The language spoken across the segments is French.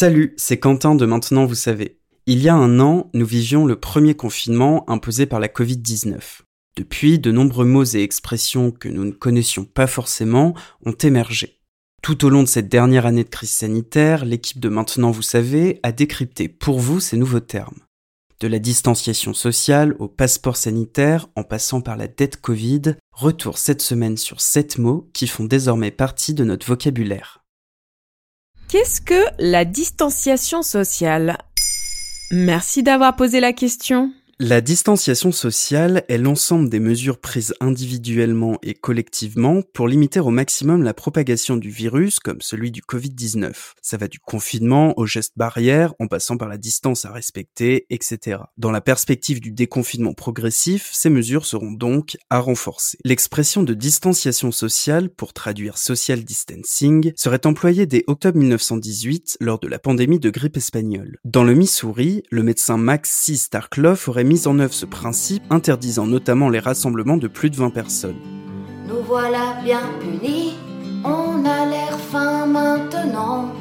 Salut, c'est Quentin de Maintenant vous savez. Il y a un an, nous vivions le premier confinement imposé par la Covid-19. Depuis, de nombreux mots et expressions que nous ne connaissions pas forcément ont émergé. Tout au long de cette dernière année de crise sanitaire, l'équipe de Maintenant vous savez a décrypté pour vous ces nouveaux termes. De la distanciation sociale au passeport sanitaire en passant par la dette Covid, retour cette semaine sur sept mots qui font désormais partie de notre vocabulaire. Qu'est-ce que la distanciation sociale? Merci d'avoir posé la question. La distanciation sociale est l'ensemble des mesures prises individuellement et collectivement pour limiter au maximum la propagation du virus comme celui du Covid-19. Ça va du confinement aux gestes barrières en passant par la distance à respecter, etc. Dans la perspective du déconfinement progressif, ces mesures seront donc à renforcer. L'expression de distanciation sociale, pour traduire social distancing, serait employée dès octobre 1918 lors de la pandémie de grippe espagnole. Dans le Missouri, le médecin Max C. Starkloff aurait mis en œuvre ce principe, interdisant notamment les rassemblements de plus de 20 personnes. Nous voilà bien punis, on a l'air fin maintenant,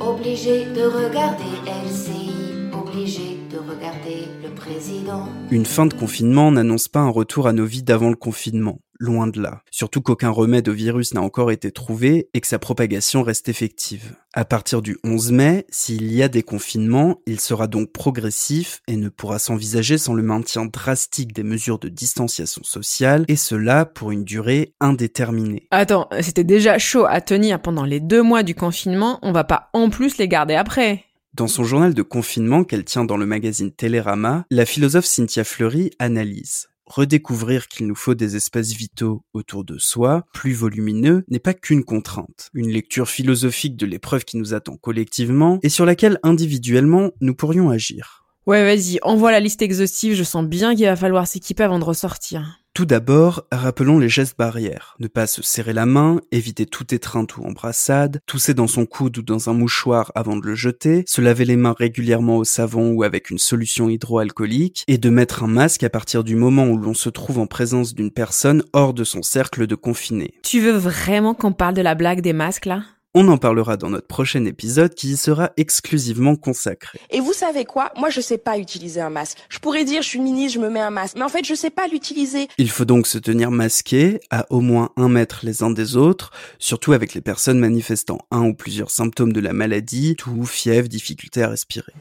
obligé de regarder LCI, obligé de regarder le président. Une fin de confinement n'annonce pas un retour à nos vies d'avant le confinement loin de là. Surtout qu'aucun remède au virus n'a encore été trouvé et que sa propagation reste effective. À partir du 11 mai, s'il y a des confinements, il sera donc progressif et ne pourra s'envisager sans le maintien drastique des mesures de distanciation sociale, et cela pour une durée indéterminée. Attends, c'était déjà chaud à tenir pendant les deux mois du confinement, on va pas en plus les garder après. Dans son journal de confinement qu'elle tient dans le magazine Télérama, la philosophe Cynthia Fleury analyse redécouvrir qu'il nous faut des espaces vitaux autour de soi, plus volumineux, n'est pas qu'une contrainte. Une lecture philosophique de l'épreuve qui nous attend collectivement et sur laquelle individuellement nous pourrions agir. Ouais, vas-y, envoie la liste exhaustive, je sens bien qu'il va falloir s'équiper avant de ressortir. Tout d'abord, rappelons les gestes barrières. Ne pas se serrer la main, éviter toute étreinte ou embrassade, tousser dans son coude ou dans un mouchoir avant de le jeter, se laver les mains régulièrement au savon ou avec une solution hydroalcoolique, et de mettre un masque à partir du moment où l'on se trouve en présence d'une personne hors de son cercle de confiné. Tu veux vraiment qu'on parle de la blague des masques là? On en parlera dans notre prochain épisode qui y sera exclusivement consacré. Et vous savez quoi? Moi, je sais pas utiliser un masque. Je pourrais dire, je suis ministre, je me mets un masque. Mais en fait, je sais pas l'utiliser. Il faut donc se tenir masqué à au moins un mètre les uns des autres, surtout avec les personnes manifestant un ou plusieurs symptômes de la maladie, toux, fièvre, difficulté à respirer.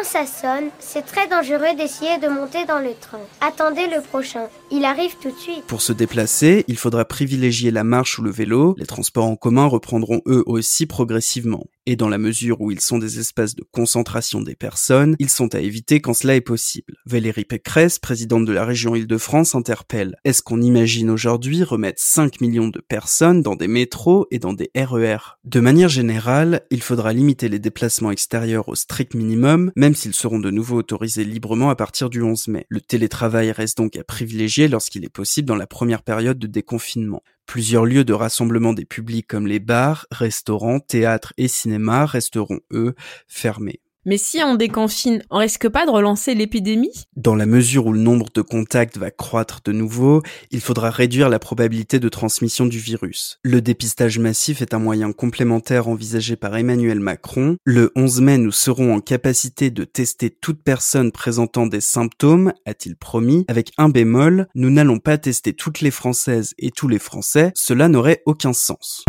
Quand ça sonne, c'est très dangereux d'essayer de monter dans le train. Attendez le prochain, il arrive tout de suite. Pour se déplacer, il faudra privilégier la marche ou le vélo. Les transports en commun reprendront eux aussi progressivement et dans la mesure où ils sont des espaces de concentration des personnes, ils sont à éviter quand cela est possible. Valérie Pécresse, présidente de la région Île-de-France, interpelle Est-ce qu'on imagine aujourd'hui remettre 5 millions de personnes dans des métros et dans des RER e De manière générale, il faudra limiter les déplacements extérieurs au strict minimum, même s'ils seront de nouveau autorisés librement à partir du 11 mai. Le télétravail reste donc à privilégier lorsqu'il est possible dans la première période de déconfinement. Plusieurs lieux de rassemblement des publics comme les bars, restaurants, théâtres et cinémas resteront, eux, fermés. Mais si on déconfine, on risque pas de relancer l'épidémie? Dans la mesure où le nombre de contacts va croître de nouveau, il faudra réduire la probabilité de transmission du virus. Le dépistage massif est un moyen complémentaire envisagé par Emmanuel Macron. Le 11 mai, nous serons en capacité de tester toute personne présentant des symptômes, a-t-il promis, avec un bémol, nous n'allons pas tester toutes les Françaises et tous les Français, cela n'aurait aucun sens.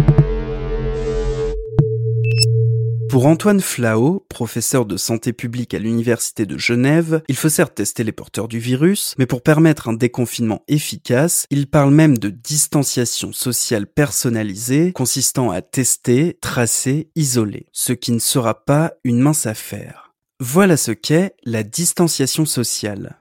Pour Antoine Flao, professeur de santé publique à l'Université de Genève, il faut certes tester les porteurs du virus, mais pour permettre un déconfinement efficace, il parle même de distanciation sociale personnalisée, consistant à tester, tracer, isoler, ce qui ne sera pas une mince affaire. Voilà ce qu'est la distanciation sociale.